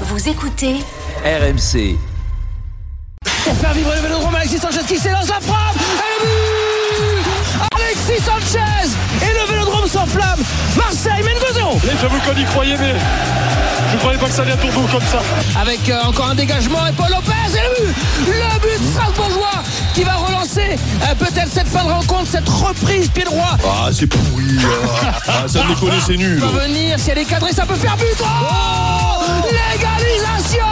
Vous écoutez RMC. Pour faire vivre le vélodrome, Alexis Sanchez qui s'élance la frappe et le but Alexis Sanchez Et le vélodrome s'enflamme Marseille mène 2-0 J'avoue qu'on y croyait, mais je croyais pas que ça allait à comme ça. Avec euh, encore un dégagement et Paul Lopez et le but Le but Strasbourgeois qui va relancer euh, peut-être cette fin de rencontre, cette reprise pied droit. Ah, c'est pourri. Ah, ça me connaît, c'est nul. Va venir, si elle est cadrée, ça peut faire but Oh Légalisation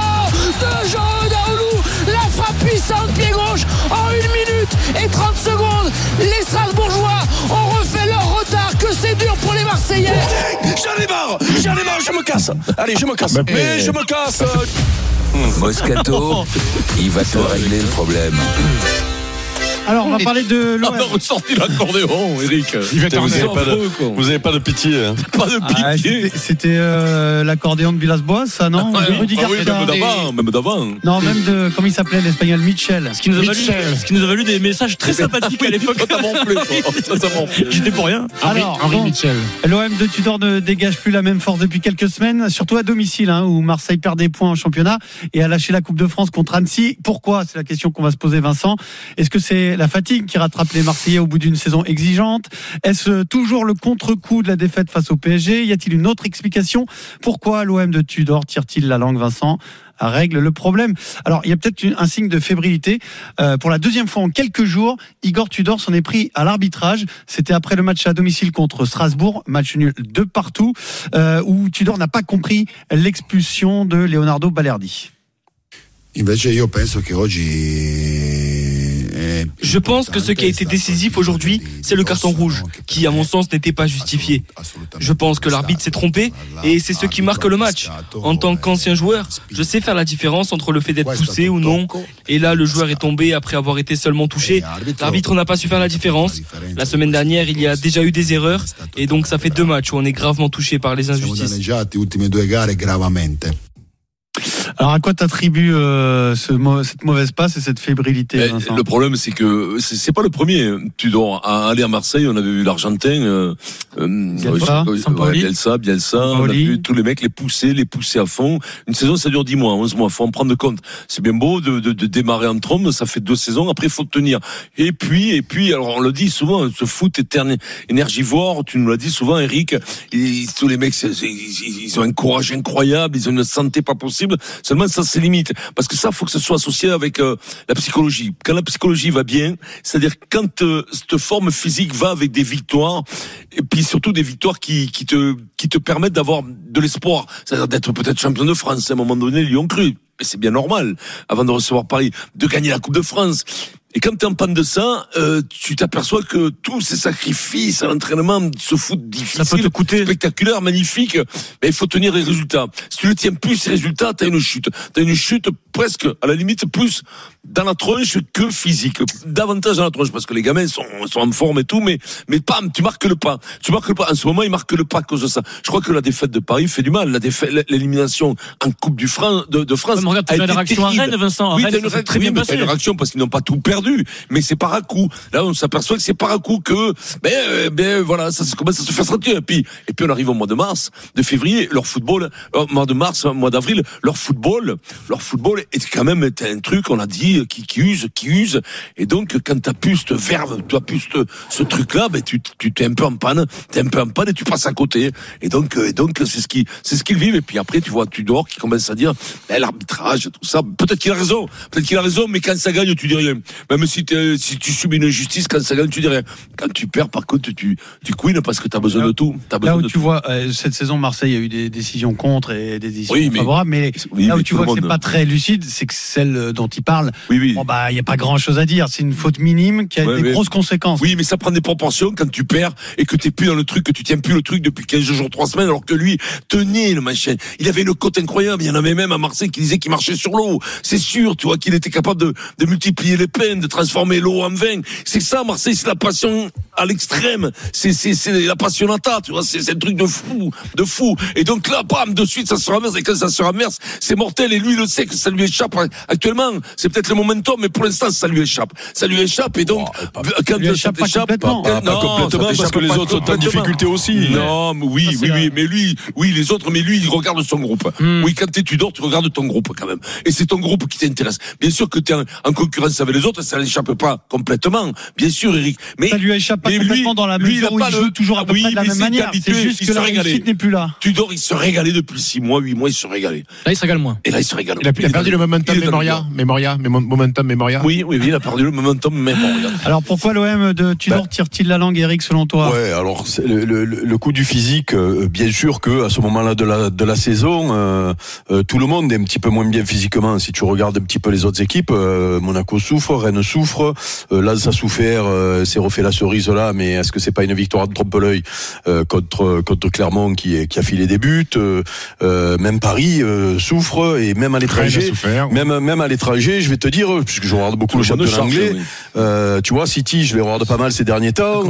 de Jean Daoulou La frappe puissante, pied gauche, en 1 minute et 30 secondes. Les Strasbourgeois ont refait leur retard. Que c'est dur pour les Marseillais. Me casse. Allez, je me casse. Bah, Mais je me casse. Moscato, il va te régler le problème. Alors, on va parler de On l'OM. a ressorti l'accordéon, Eric. Il va vous, t'en avez pas de, vous avez pas de pitié. hein. Pas de Ah, pitié. c'était- C'était euh, l'accordéon de Villas-Boas, ça, non Ah, De Rudy ah oui, même d'avant, même d'avant. Non, même de. Comment il s'appelait l'espagnol Michel. Ce qui nous a valu, ce qui nous a valu des messages très sympathiques à l'époque. J'étais pour rien. Alors, bon, L'OM de Tudor ne dégage plus la même force depuis quelques semaines, surtout à domicile, hein, où Marseille perd des points en championnat et a lâché la Coupe de France contre Annecy. Pourquoi? C'est la question qu'on va se poser, Vincent. Est-ce que c'est la fatigue qui rattrape les Marseillais au bout d'une saison exigeante Est-ce toujours le contre-coup de la défaite face au PSG Y a-t-il une autre explication? Pourquoi l'OM de Tudor tire-t-il la langue, Vincent? Règle le problème. Alors, il y a peut-être un signe de fébrilité. Euh, pour la deuxième fois en quelques jours, Igor Tudor s'en est pris à l'arbitrage. C'était après le match à domicile contre Strasbourg, match nul de partout, euh, où Tudor n'a pas compris l'expulsion de Leonardo Balerdi. Invece io penso che oggi Je pense que ce qui a été décisif aujourd'hui, c'est le carton rouge, qui, à mon sens, n'était pas justifié. Je pense que l'arbitre s'est trompé et c'est ce qui marque le match. En tant qu'ancien joueur, je sais faire la différence entre le fait d'être poussé ou non. Et là, le joueur est tombé après avoir été seulement touché. L'arbitre n'a pas su faire la différence. La semaine dernière, il y a déjà eu des erreurs et donc ça fait deux matchs où on est gravement touché par les injustices. Alors, à quoi t'attribues euh, ce cette mauvaise passe et cette fébrilité, Vincent? le problème, c'est que c'est pas le premier. Tudor à aller à Marseille, on avait vu l'Argentin, euh, euh, Bielsa, ouais, Sampaoli. Bielsa, Bielsa, on a vu tous les mecs les pousser, les pousser à fond. Une saison, ça dure 10 mois, 11 mois. Faut en prendre compte. C'est bien beau de, de, de démarrer en trombe, ça fait deux saisons. Après, faut tenir. Et puis, et puis, alors on le dit souvent, ce foot éterne, énergivore. Tu nous l'as dit souvent, Eric. ils- tous les mecs, ils, ils ont un courage incroyable, ils ont une santé pas possible. Seulement, ça c'est limite, parce que ça, faut que ce soit associé avec euh, la psychologie. Quand la psychologie va bien, c'est-à-dire quand euh, cette forme physique va avec des victoires, et puis surtout des victoires qui, qui te qui te permettent d'avoir de l'espoir, c'est-à-dire d'être peut-être champion de France. À un moment donné, ils ont cru. Et c'est bien normal, avant de recevoir Paris, de gagner la Coupe de France. Et quand tu es en panne de ça, euh, tu t'aperçois que tous ces sacrifices à l'entraînement, ce foot difficile, Ça peut te coûter. spectaculaire, magnifique, mais il faut tenir les résultats. Si tu ne tiens plus ces résultats, tu as une chute. Tu as une chute presque, à la limite, plus dans la tronche que physique. Davantage dans la tronche, parce que les gamins sont, sont en forme et tout, mais, mais pam, tu marques le pas. Tu marques le pas. En ce moment, ils marquent le pas à cause de ça. Je crois que la défaite de Paris fait du mal. La défaite, l'élimination en Coupe du Fran, de, de France. Mais regarde, a tu as été la réaction à terrible. Rennes, Vincent. À Oui, Rennes, t'as ça une, très oui, bien mais t'as une réaction parce qu'ils n'ont pas tout perdu, mais c'est par à coup. Là, on s'aperçoit que c'est par à coup que, ben, euh, ben, voilà, ça commence à se faire sentir. Et puis, et puis on arrive au mois de mars, de février, leur football, euh, mois de mars, mois d'avril, leur football, leur football est quand même un truc, on l'a dit, qui, qui use, qui use. Et donc, quand t'as plus cette verve, tu as plus ce, ce truc-là, ben, tu, tu t'es un peu en panne, t'es un peu en panne et tu passes à côté. Et donc, euh, et donc, c'est ce qui, c'est ce qu'ils vivent. Et puis après, tu vois Tudor qui commence à dire, ben, l'arbitrage, tout ça. Peut-être qu'il a raison, peut-être qu'il a raison, mais quand ça gagne, tu dis rien. Même si, tu subis une injustice, quand ça gagne, tu dis rien. Quand tu perds, par contre, tu, tu couines parce que t'as besoin Là- de tout. Là besoin où de tu tout. vois, euh, cette saison, Marseille a eu des décisions contre et des décisions Oui, mais- favorables, mais Oui, là où mais tu vois que c'est pas très lucide, c'est que celle dont il parle, Oui, oui. bon bah il y a pas grand chose à dire. C'est une faute minime qui a Ouais, des grosses conséquences. Oui, mais ça prend des proportions quand tu perds et que t'es plus dans le truc, que tu tiens plus le truc depuis 15 jours, 3 semaines, alors que lui tenait le machin. Il avait une cote incroyable. Il y en avait même à Marseille qui disait qu'il marchait sur l'eau. C'est sûr, tu vois, qu'il était capable de, de multiplier les peines, de transformer l'eau en vin. C'est ça, Marseille, c'est la passion à l'extrême. C'est, c'est, c'est la passionata, tu vois, c'est, c'est un truc de fou, de fou. Et donc là, bam, de suite, ça se renverse. Et quand ça se renverse, c'est mortel. Et lui, il le sait que ça lui échappe actuellement. C'est peut-être le momentum, mais pour l'instant, ça lui échappe. Ça lui échappe. Et donc, quand lui ça échappe pas t'échappe, complètement. pas- Pas non, complètement, ça parce que les pas autres sont en complètement. difficulté aussi. Non, mais oui, Ça, oui, oui, mais lui, oui, les autres, mais lui, il regarde son groupe. Hmm. Oui, quand t'es Tudor, tu regardes ton groupe quand même. Et c'est ton groupe qui t'intéresse. Bien sûr que t'es en, en concurrence avec les autres, ça n'échappe pas complètement. Bien sûr, Eric. Mais Ça lui échappe pas lui- complètement dans la lui, il mesure a où pas il le- toujours à peu Oui, près de la même manière. C'est juste il que se la réussite n'est plus là. Tudor, il se régalait depuis 6 mois, 8 mois, il se régalait. Là, il se régale moins. Et là, il se régale. Il a, il a perdu le momentum Memoria, Memoria, Memo- momentum Memoria. Oui, oui, oui, il a perdu le momentum, regarde. Alors pourquoi l'OM de Tudor tire-t-il la langue, Eric, selon toi? Ouais, alors le, le, le coup du physique, euh, bien sûr que à ce moment-là de la de la saison, euh, euh, tout le monde est un petit peu moins bien physiquement. Si tu regardes un petit peu les autres équipes, euh, Monaco souffre, Rennes souffre, euh, Lens a souffert, euh, s'est refait la cerise là, mais est-ce que c'est pas une victoire de trompe-l'œil euh, contre contre Clermont qui est- qui a filé des buts Même Paris euh, souffre et même à l'étranger. Même, même à l'étranger, je vais te dire, puisque je regarde beaucoup le Tout le monde championnat anglais, oui. euh, tu vois, City, je les regarde pas mal ces derniers temps.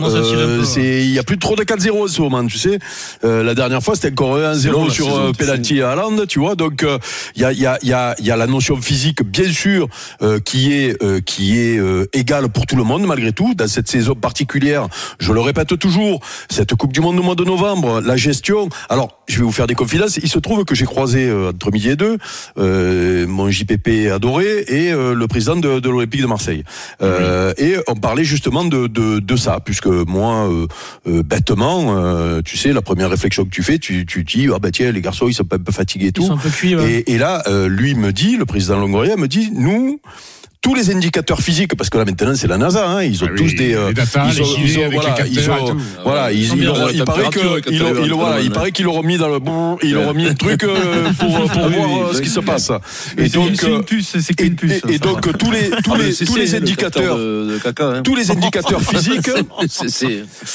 c'est, il y a plus de trop de 4-0 en ce moment, tu sais. Euh, la dernière fois, c'était encore long, 1-0 la sur saison, c'est penalty à Haaland, tu vois. Donc, euh, il y a, il y a, il y a, il y a la notion physique, bien sûr, euh, qui est, euh, qui est euh, égale pour tout le monde, malgré tout, dans cette saison particulière. Je le répète toujours, cette Coupe du Monde au mois de novembre, la gestion. Alors, je vais vous faire des confidences. Il se trouve que j'ai croisé euh, entre midi et deux euh, mon JPP adoré et le président de, de l'Olympique de Marseille. Et on parlait justement de, de, de ça, puisque moi, bêtement, tu sais, la première réflexion que tu fais, tu, tu dis, ah ben tiens, les garçons, ils sont un peu fatigués et Ils tout. sont un peu cuits. ouais. Et, et là, lui me dit, le président Longoria me dit, nous, tous les indicateurs physiques, parce que là maintenant c'est la NASA, hein, ils ont Ah tous oui, des, euh, data, ils ont, ils voilà, ils ont, voilà, ils, Ils ont il paraît que, ont- voilà, il paraît qu'ils l'auront mis dans le, bon, ils l'auront mis un truc euh, pour, pour Ah oui, voir oui, euh, ce qui se passe. Et donc, euh, et, donc va. tous les tous Ah, les tous les le indicateurs hein. tous les indicateurs physiques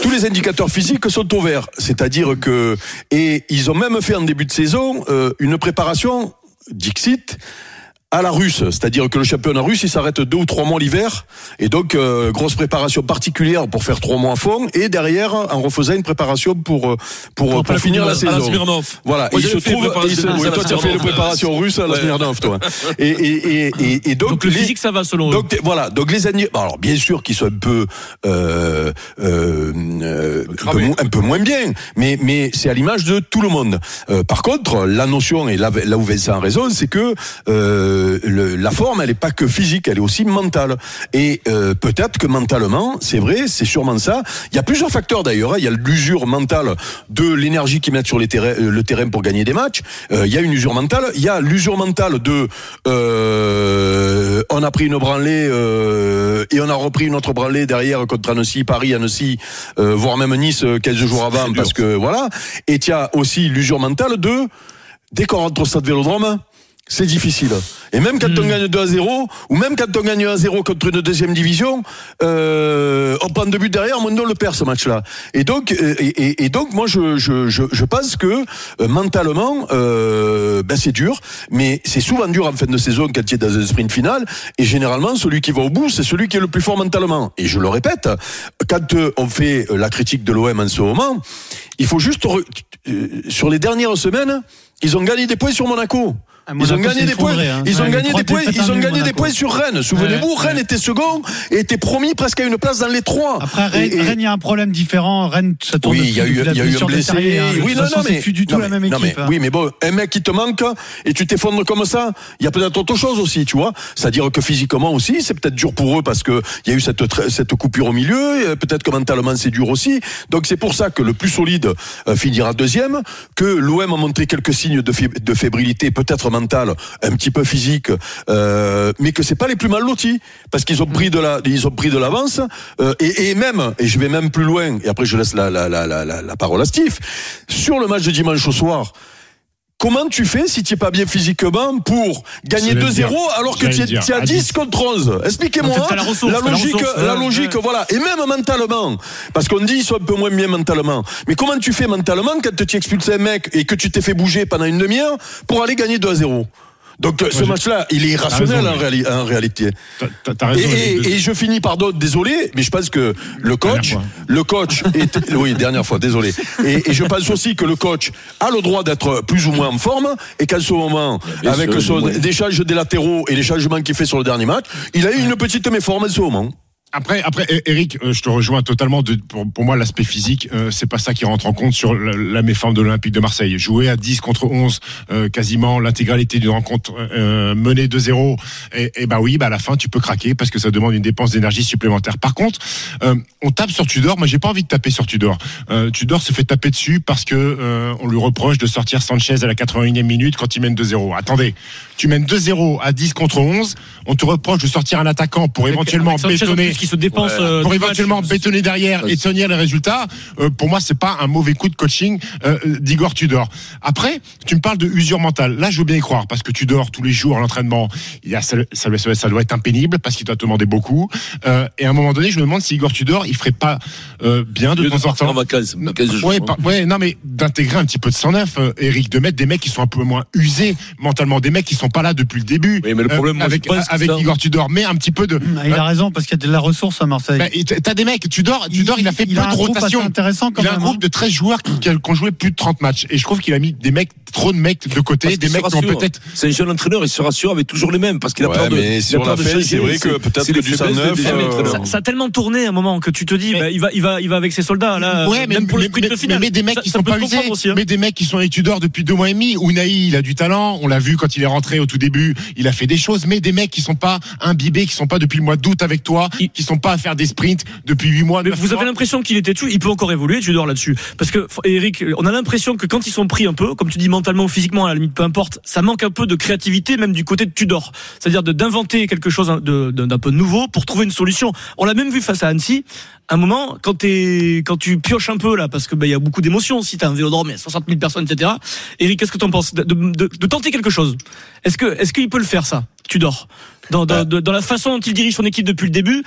tous les indicateurs physiques sont au vert. C'est-à-dire que et ils ont même fait en début de saison euh, une préparation Dixit à la russe, c'est-à-dire que le championnat russe il s'arrête deux ou trois mois l'hiver et donc euh, grosse préparation particulière pour faire trois mois à fond et derrière en refaisant une préparation pour euh, pour, pour, la finir la la saison. Smirnov. Voilà, Moi, il se trouve, préparation il se- russe la toi tu as fait les Smirnov. préparations russes à la Ouais. Smirnov, toi. Et, et, et, et, et donc, Donc le les- physique, ça va selon eux. donc voilà, donc les bon, alors bien sûr qu'ils sont un peu euh, euh, un, peu, un peu moins bien, mais mais c'est à l'image de tout le monde. Euh, par contre, la notion et là, là où Vincent a raison, c'est que euh, le- la forme, elle est pas que physique, elle est aussi mentale. Et euh, peut-être que mentalement, c'est vrai, c'est sûrement ça. Il y a plusieurs facteurs d'ailleurs. hein. Il y a l'usure mentale de l'énergie qu'ils mettent sur les terrains, euh, le terrain pour gagner des matchs. Euh, il y a une usure mentale. Il y a l'usure mentale de euh, on a pris une branlée euh, et on a repris une autre branlée derrière contre Annecy, Paris, Annecy, euh, voire même Nice euh, 15 jours avant parce que voilà. Et il y a aussi l'usure mentale de dès qu'on rentre au stade Vélodrome, c'est difficile. Et même quand on gagne 2 à 0, ou même quand on gagne 1 à 0 contre une deuxième division, euh, on prend deux buts derrière, on le perd ce match-là. Et donc, euh, et, donc, moi, je, je, je, je pense que euh, mentalement, euh, ben c'est dur, mais c'est souvent dur en fin de saison quand tu es dans un sprint final. Et généralement, celui qui va au bout, c'est celui qui est le plus fort mentalement. Et je le répète, quand euh, on fait la critique de l'OM en ce moment, il faut juste re- sur les dernières semaines, ils ont gagné des points sur Monaco. Ils ont gagné s'est des points. hein. Ils ont gagné des points. Ils ont gagné des points sur Rennes. Souvenez-vous, Rennes était second et était promis presque à une place dans les trois. Après, Rennes, il y a un problème différent. Rennes, ça tourne oui, il y a eu, il y a eu un blessé. Hein. Oui, non, non, mais du tout la même équipe. hein. oui, mais bon, un mec qui te manque et tu t'effondres comme ça, il y a peut-être autre chose aussi, tu vois. C'est-à-dire que physiquement aussi, c'est peut-être dur pour eux parce que il y a eu cette cette coupure au milieu. Peut-être que mentalement c'est dur aussi. Donc c'est pour ça que le plus solide euh, finira deuxième, que l'OM a montré quelques signes de fébrilité, peut-être mentale, un petit peu physique, euh, mais que c'est pas les plus mal lotis parce qu'ils ont pris de la, l'avance euh, et, même, et je vais même plus loin. Et après je laisse la la la la, la, la parole à Steve sur le match de dimanche au soir. Comment tu fais si tu n'es pas bien physiquement pour gagner J'allais le 2-0 dire. alors que tu es, à À 10 10. contre 11 Expliquez-moi la logique, la logique, ouais. voilà. Et même mentalement, parce qu'on dit ils sont un peu moins bien mentalement. Mais comment tu fais mentalement quand tu expulses un mec et que tu t'es fait bouger pendant une demi-heure pour aller gagner 2 à 0 Donc ce match-là, il est irrationnel raison, en, réali- en réalité. Et, raison. et- les deux- et je finis par d'autres, désolé, mais je pense que le coach, le coach, est, oui, dernière fois, désolé. Et, et je pense aussi que le coach a le droit d'être plus ou moins en forme, et qu'en ce moment, bien avec sûr, son oui. des latéraux et les changements qu'il fait sur le dernier match, il a eu une petite méforme en ce moment. Après, après, Eric, euh, je te rejoins totalement. De, pour, pour moi, l'aspect physique, euh, c'est pas ça qui rentre en compte sur la, la méforme de l'Olympique de Marseille. Jouer à 10 contre 11, euh, quasiment l'intégralité d'une rencontre euh, menée 2-0, et, et bah oui, bah à la fin, tu peux craquer parce que ça demande une dépense d'énergie supplémentaire. Par contre, euh, on tape sur Tudor. Moi, j'ai pas envie de taper sur Tudor. Euh, Tudor se fait taper dessus parce que euh, on lui reproche de sortir Sanchez à la 81e minute quand il mène 2-0. Attendez, tu mènes 2-0 à 10 contre 11, on te reproche de sortir un attaquant pour éventuellement bétonner qui se dépense euh, pour éventuellement match. bétonner derrière et tenir les résultats, euh, pour moi, c'est pas un mauvais coup de coaching euh, d'Igor Tudor. Après, tu me parles de usure mentale. Là, je veux bien y croire parce que Tudor, tous les jours à l'entraînement, il y a, ça, ça, ça- ça doit être impénible parce qu'il doit te demander beaucoup. Euh, et à un moment donné, je me demande si Igor Tudor, il ferait pas euh, bien de temps en temps. en vacances, Ouais, hein. par- ouais, non, mais d'intégrer un petit peu de 109, euh, Eric, de mettre des mecs qui sont un peu moins usés mentalement, des mecs qui sont pas là depuis le début. Oui, mais le problème, moi, avec, avec ça- Igor Tudor, mais un petit peu de. Il a raison parce qu'il y a de la ressource à Marseille. Bah, T'as des mecs, Tudor, Tudor, il, a fait il peu a un de groupe rotation. intéressant quand il a un groupe hein. de 13 joueurs qui, qui ont joué plus de 30 matchs. Et je trouve qu'il a mis des mecs, trop de mecs de côté, Parce des mecs qui ont peut-être. C'est un jeune entraîneur, il se rassure avec toujours les mêmes parce qu'il a Ouais, peur de. mais sur la de changer, c'est vrai que peut-être que du faiblesses 109, des- des euh. Ça, a tellement tourné à un moment que tu te dis, bah, il va, il va, il va avec ses soldats là. ouais, mais, même pour le sprint final. mais des mecs qui sont pas usés, hein. mais des mecs qui sont avec Tudor depuis deux mois et demi. Unai, il a du talent. On l'a vu quand il est rentré au tout début. Il a fait des choses, mais des mecs qui sont pas imbibés, qui sont pas depuis le mois d'août avec toi, qui sont pas à faire des sprints depuis huit mois. Mais vous mois. avez l'impression qu'il était dessus, il peut encore évoluer, tu dors là-dessus. Parce que, Eric, on a l'impression que quand ils sont pris un peu, comme tu dis mentalement ou physiquement, à la limite, peu importe, ça manque un peu de créativité, même du côté de Tudor. C'est-à-dire de- d'inventer quelque chose de- d'un peu nouveau pour trouver une solution. On l'a même vu face à Annecy. Un moment, quand tu pioches un peu là, parce que bah, il y a beaucoup d'émotions. Si t'as un vélodrome, il y a 60 000 personnes, etc. Eric, qu'est-ce que t'en penses de, de- tenter quelque chose? Est-ce que, est-ce qu'il peut le faire ça, Tudor dans, dans, dans la façon dont il dirige son équipe depuis le début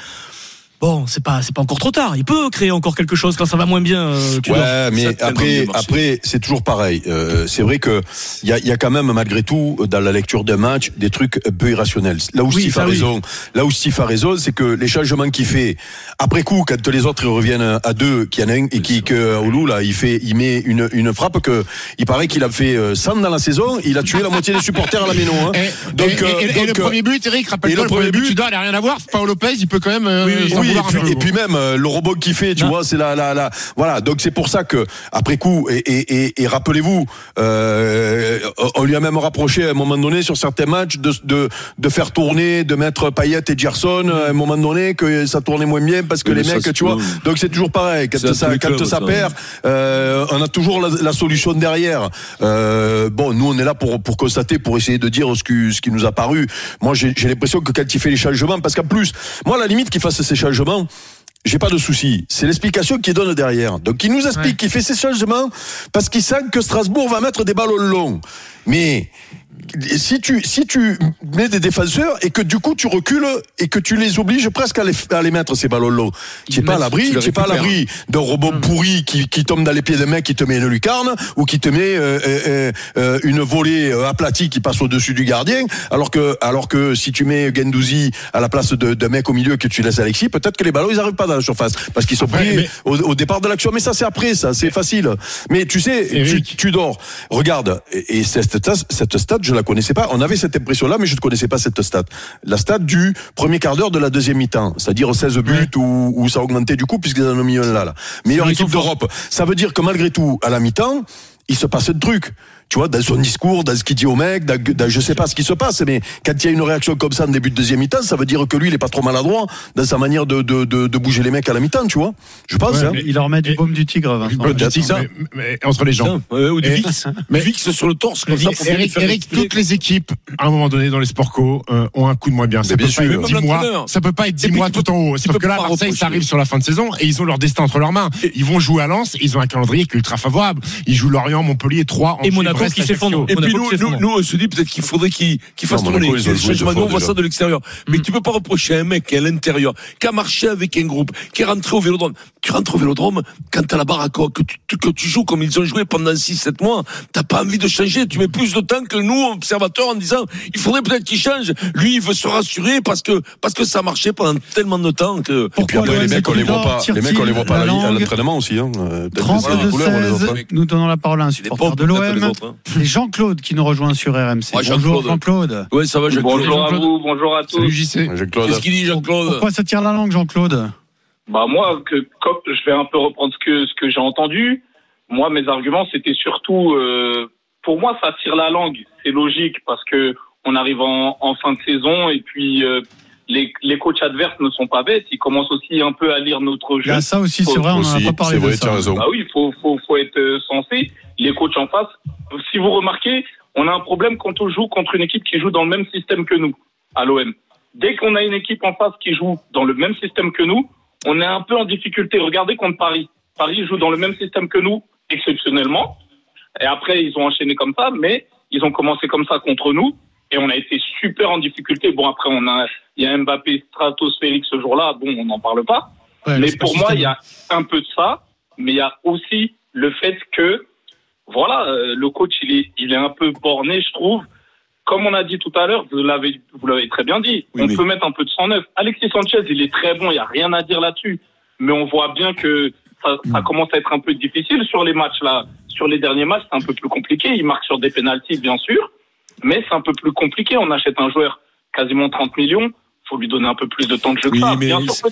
Bon, c'est pas c'est pas encore trop tard. Il peut créer encore quelque chose quand ça va moins bien. euh, Tudor. Ouais, mais après, après, c'est toujours pareil. Euh, c'est vrai que il y a, il y a quand même malgré tout dans la lecture d'un match des trucs un peu irrationnels. Là où Oui, Steve a oui. raison, là où Steve a raison, c'est que les changements qu'il fait après coup, quand les autres ils reviennent à deux, qu'il y en a un et qui que Oulu là, il fait, il met une, une frappe que il paraît qu'il a fait euh, 100 dans la saison. Il a tué la moitié des supporters à la Méno. Hein. Et, Donc, et- et- euh, et donc, le euh, premier but, Eric, et rappelle-toi, le le premier but, but- Tudor, il a rien à voir. Paolo Lopez, il peut quand même. euh, Oui, oui, et, puis, peu. et puis même euh, le robot qui fait, tu Non. vois, c'est la, la, la, voilà. Donc c'est pour ça que après coup, et, et, et, et rappelez-vous, euh, on lui a même rapproché à un moment donné sur certains matchs de, de, de faire tourner, de mettre Payet et Gerson à un moment donné que ça tournait moins bien parce que Oui, les ça, mecs, tu vois. Donc c'est toujours pareil. Quand ça, quand ça ça. perd, euh, on a toujours la, la solution derrière. Bon, nous on est là pour pour constater, pour essayer de dire ce qui ce qui nous a paru. Moi j'ai j'ai l'impression que quand il fait les changements, parce qu'en plus, moi à la limite qu'il fasse ces changements. Jobão? J'ai pas de souci. C'est l'explication qu'il donne derrière. Donc il nous explique qu'il fait ces changements parce qu'il sent que Strasbourg va mettre des ballons longs. Mais si tu si tu mets des défenseurs et que du coup tu recules et que tu les obliges presque à les, à les mettre ces ballons longs, tu n'es pas à l'abri, tu pas à l'abri d'un robot pourri qui, qui tombe dans les pieds d'un mec qui te met une lucarne ou qui te met euh, euh, euh, une volée aplatie qui passe au-dessus du gardien alors que alors que si tu mets Gendouzi à la place de- d'un mec au milieu que tu laisses Alexis peut-être que les ballons ils arrivent pas dans la surface. Parce qu'ils sont Après, pris mais- au, au départ de l'action mais ça c'est après ça c'est facile. Mais tu sais tu, dors. Regarde et, et cette, cette stat je la connaissais pas. On avait cette impression là mais je ne connaissais pas cette stat. La stat du premier quart d'heure de la deuxième mi-temps c'est-à-dire 16 buts où, où ça a augmenté du coup puisqu'ils en ont mis un là, là. meilleure équipe d'Europe. Ça veut dire que malgré tout à la mi-temps il se passe un truc tu vois, dans son discours, dans ce qu'il dit au mec, dans, dans- je sais pas ce qui se passe, mais quand il y a une réaction comme ça en début de deuxième mi-temps, ça veut dire que lui, il est pas trop maladroit dans sa manière de, de, de, de bouger les mecs à la mi-temps, tu vois. Je pense, Ouais, hein. Il leur met du baume du tigre, Vincent. Peut-être Mais- ça. mais- mais entre les jambes. Ouais, ou du Et- VIX. mais- VIX sur le torse, comme ça, pour Eric, Eric, toutes les équipes, à un moment donné, dans les sports co, euh, ont un coup de moins bien. Ça peut bien pas sûr. être Même 10 mois. Ça peut pas être 10 Et puis, mois tout en haut. Sauf que là, pas Marseille, ça arrive sur la fin de saison et ils ont leur destin entre leurs mains. Ils vont jouer à Lens, ils ont un calendrier qui est ultra favorable. Ils jouent Lorient, Montpellier, 3 Et Monaco s'effondre. Et puis nous, nous, nous, on se dit peut-être qu'il faudrait qu'il qu'il fasse Non, tourner. On voit ça de l'extérieur. Mais tu peux pas reprocher à un mec qui est à l'intérieur, qui a marché avec un groupe, qui est rentré au vélodrome. Tu rentres au vélodrome, quand t'as la baraque, que tu, que tu joues comme ils ont joué pendant 6-7 mois, t'as pas envie de changer. Tu mets plus de temps que nous, observateurs, en disant, il faudrait peut-être qu'il change. Lui, il veut se rassurer parce que, parce que ça marchait pendant tellement de temps que, Pourquoi les mecs, on les voit pas, les mecs, on les voit pas à à l'entraînement aussi, hein. Euh, peut-être que c'est 32 les couleurs, les autres, hein. 16 nous donnons la parole à un supporter de l'OM. hein. C'est Jean-Claude qui nous rejoint sur RMC. Ouais, Bonjour Jean-Claude. Jean-Claude. ouais, ça va, Jacques Bonjour à vous, bonjour à tous. Salut JC. Jean-Claude. Qu'est-ce qu'il dit, Jean-Claude? Pourquoi ça tire la langue Jean-Claude? Bah moi, que, comme je vais un peu reprendre ce que ce que j'ai entendu. Moi, mes arguments, c'était surtout, euh, pour moi, ça tire la langue. C'est logique parce que on arrive en, en fin de saison et puis euh, les, les coachs adverses ne sont pas bêtes. Ils commencent aussi un peu à lire notre Il jeu. a ça aussi, c'est vrai, on n'en a pas parlé de vrai, as ça. raison. Bah oui, faut faut faut être euh, sensé. Les coachs en face. Si vous remarquez, on a un problème quand on joue contre une équipe qui joue dans le même système que nous à l'OM. Dès qu'on a une équipe en face qui joue dans le même système que nous, on est un peu en difficulté. Regardez contre Paris. Paris joue dans le même système que nous exceptionnellement. Et après, ils ont enchaîné comme ça, mais ils ont commencé comme ça contre nous. Et on a été super en difficulté. Bon, après, on a, il y a Mbappé stratosphérique ce jour-là. Bon, on n'en parle pas. Ouais, Mais pour moi, il y a un peu de ça, mais il y a aussi le fait que, voilà, euh, le coach, il est, il est un peu borné, je trouve. Comme on a dit tout à l'heure, vous l'avez, vous l'avez très bien dit, Oui, on mais- peut mettre un peu de sang neuf. Alexis Sanchez, il est très bon, il n'y a rien à dire là-dessus. Mais on voit bien que ça, ça commence à être un peu difficile sur les matchs là. Sur les derniers matchs, c'est un peu plus compliqué. Il marque sur des pénalties, bien sûr, mais c'est un peu plus compliqué. On achète un joueur quasiment 30 millions. Faut lui donner un peu plus de temps de jeu que Oui, ça. mais Bien il- sûr,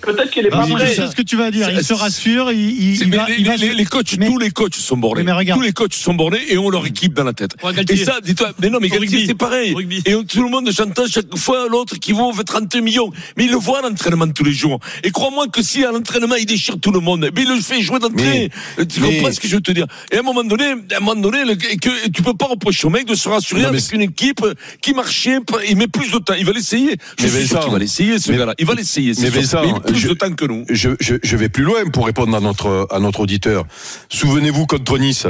peut-être qu'il est pas je prêt. sais ce que tu vas dire. Il se C'est- rassure, il, il- C'est- il mais va, les, il va les- se- les coachs, mais- tous les coachs sont bornés. Mais regarde. Tous les coachs sont bornés et ont leur équipe dans la tête. Ouais, Et ça, dis-toi, mais non, mais Galtier, c'est pareil. Et on- tout le monde j'entends chaque fois l'autre qui vaut fait 30 millions. Mais il le voit à l'entraînement tous les jours. Et crois-moi que si à l'entraînement il déchire tout le monde, mais il le fait jouer d'entrée. Tu mais- comprends ce que je veux te dire? Et à un moment donné, à un moment donné, le- que tu peux pas reprocher au mec de se rassurer Non, mais avec c'est- une équipe qui marchait, il met plus de temps. Il va l'essayer. Je Mais suis sûr qu'il va l'essayer, ce gars-là. Il va l'essayer. c'est mais sûr. Il plus je- de temps que nous. je, je, je vais plus loin pour répondre à notre, à notre auditeur. Souvenez-vous contre Nice.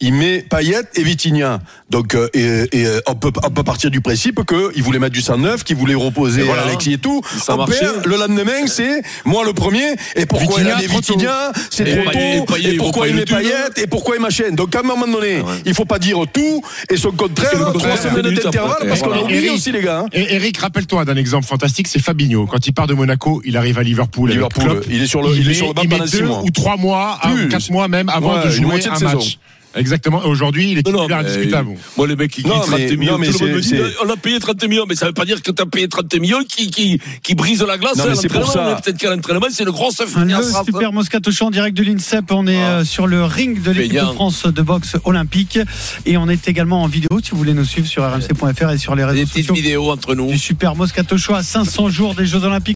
Il met Payet et Vitinha. Donc, euh, et, et, euh, on, peut, on peut partir du principe qu'il voulait mettre du 109, qu'il voulait reposer Et voilà. Alexis et tout. Ça on perd, le lendemain, c'est moi le premier. Et pourquoi Vitinha, il tôt. Vitinha C'est Et trop tôt. Et vaut pourquoi il met. Payet Et pourquoi il machin Donc, à un moment donné, Ouais. il faut pas dire tout et son contraire. Trois semaines d'intervalle parce qu'on a oublié Eric. aussi, les gars. hein. Et Eric, rappelle-toi d'un exemple fantastique, c'est Fabinho. Quand il part de Monaco, il arrive à Liverpool. Liverpool, il est sur le, il est met- sur le banc il met pendant six deux mois. ou trois mois, quatre mois même avant de une jouer un match. Exactement. Aujourd'hui, il est titulaire indiscutable. Moi, les mecs qui gagnent 30 mais- millions, tout le monde me dit, on a payé 30 millions, mais ça veut pas dire que tu as payé 30 millions qui, qui, qui brise la glace Non, à pour l'entraînement. Mais Peut-être qu'à l'entraînement, c'est le grand œuf. Le super Moscato Show en direct de l'INSEP. On est Ah. euh, sur le ring de l'équipe de. France de boxe olympique. Et on est également en vidéo si vous voulez nous suivre sur rmc.fr et sur les Des réseaux petites sociaux vidéos entre nous. du super Moscato Show à 500 jours des Jeux Olympiques.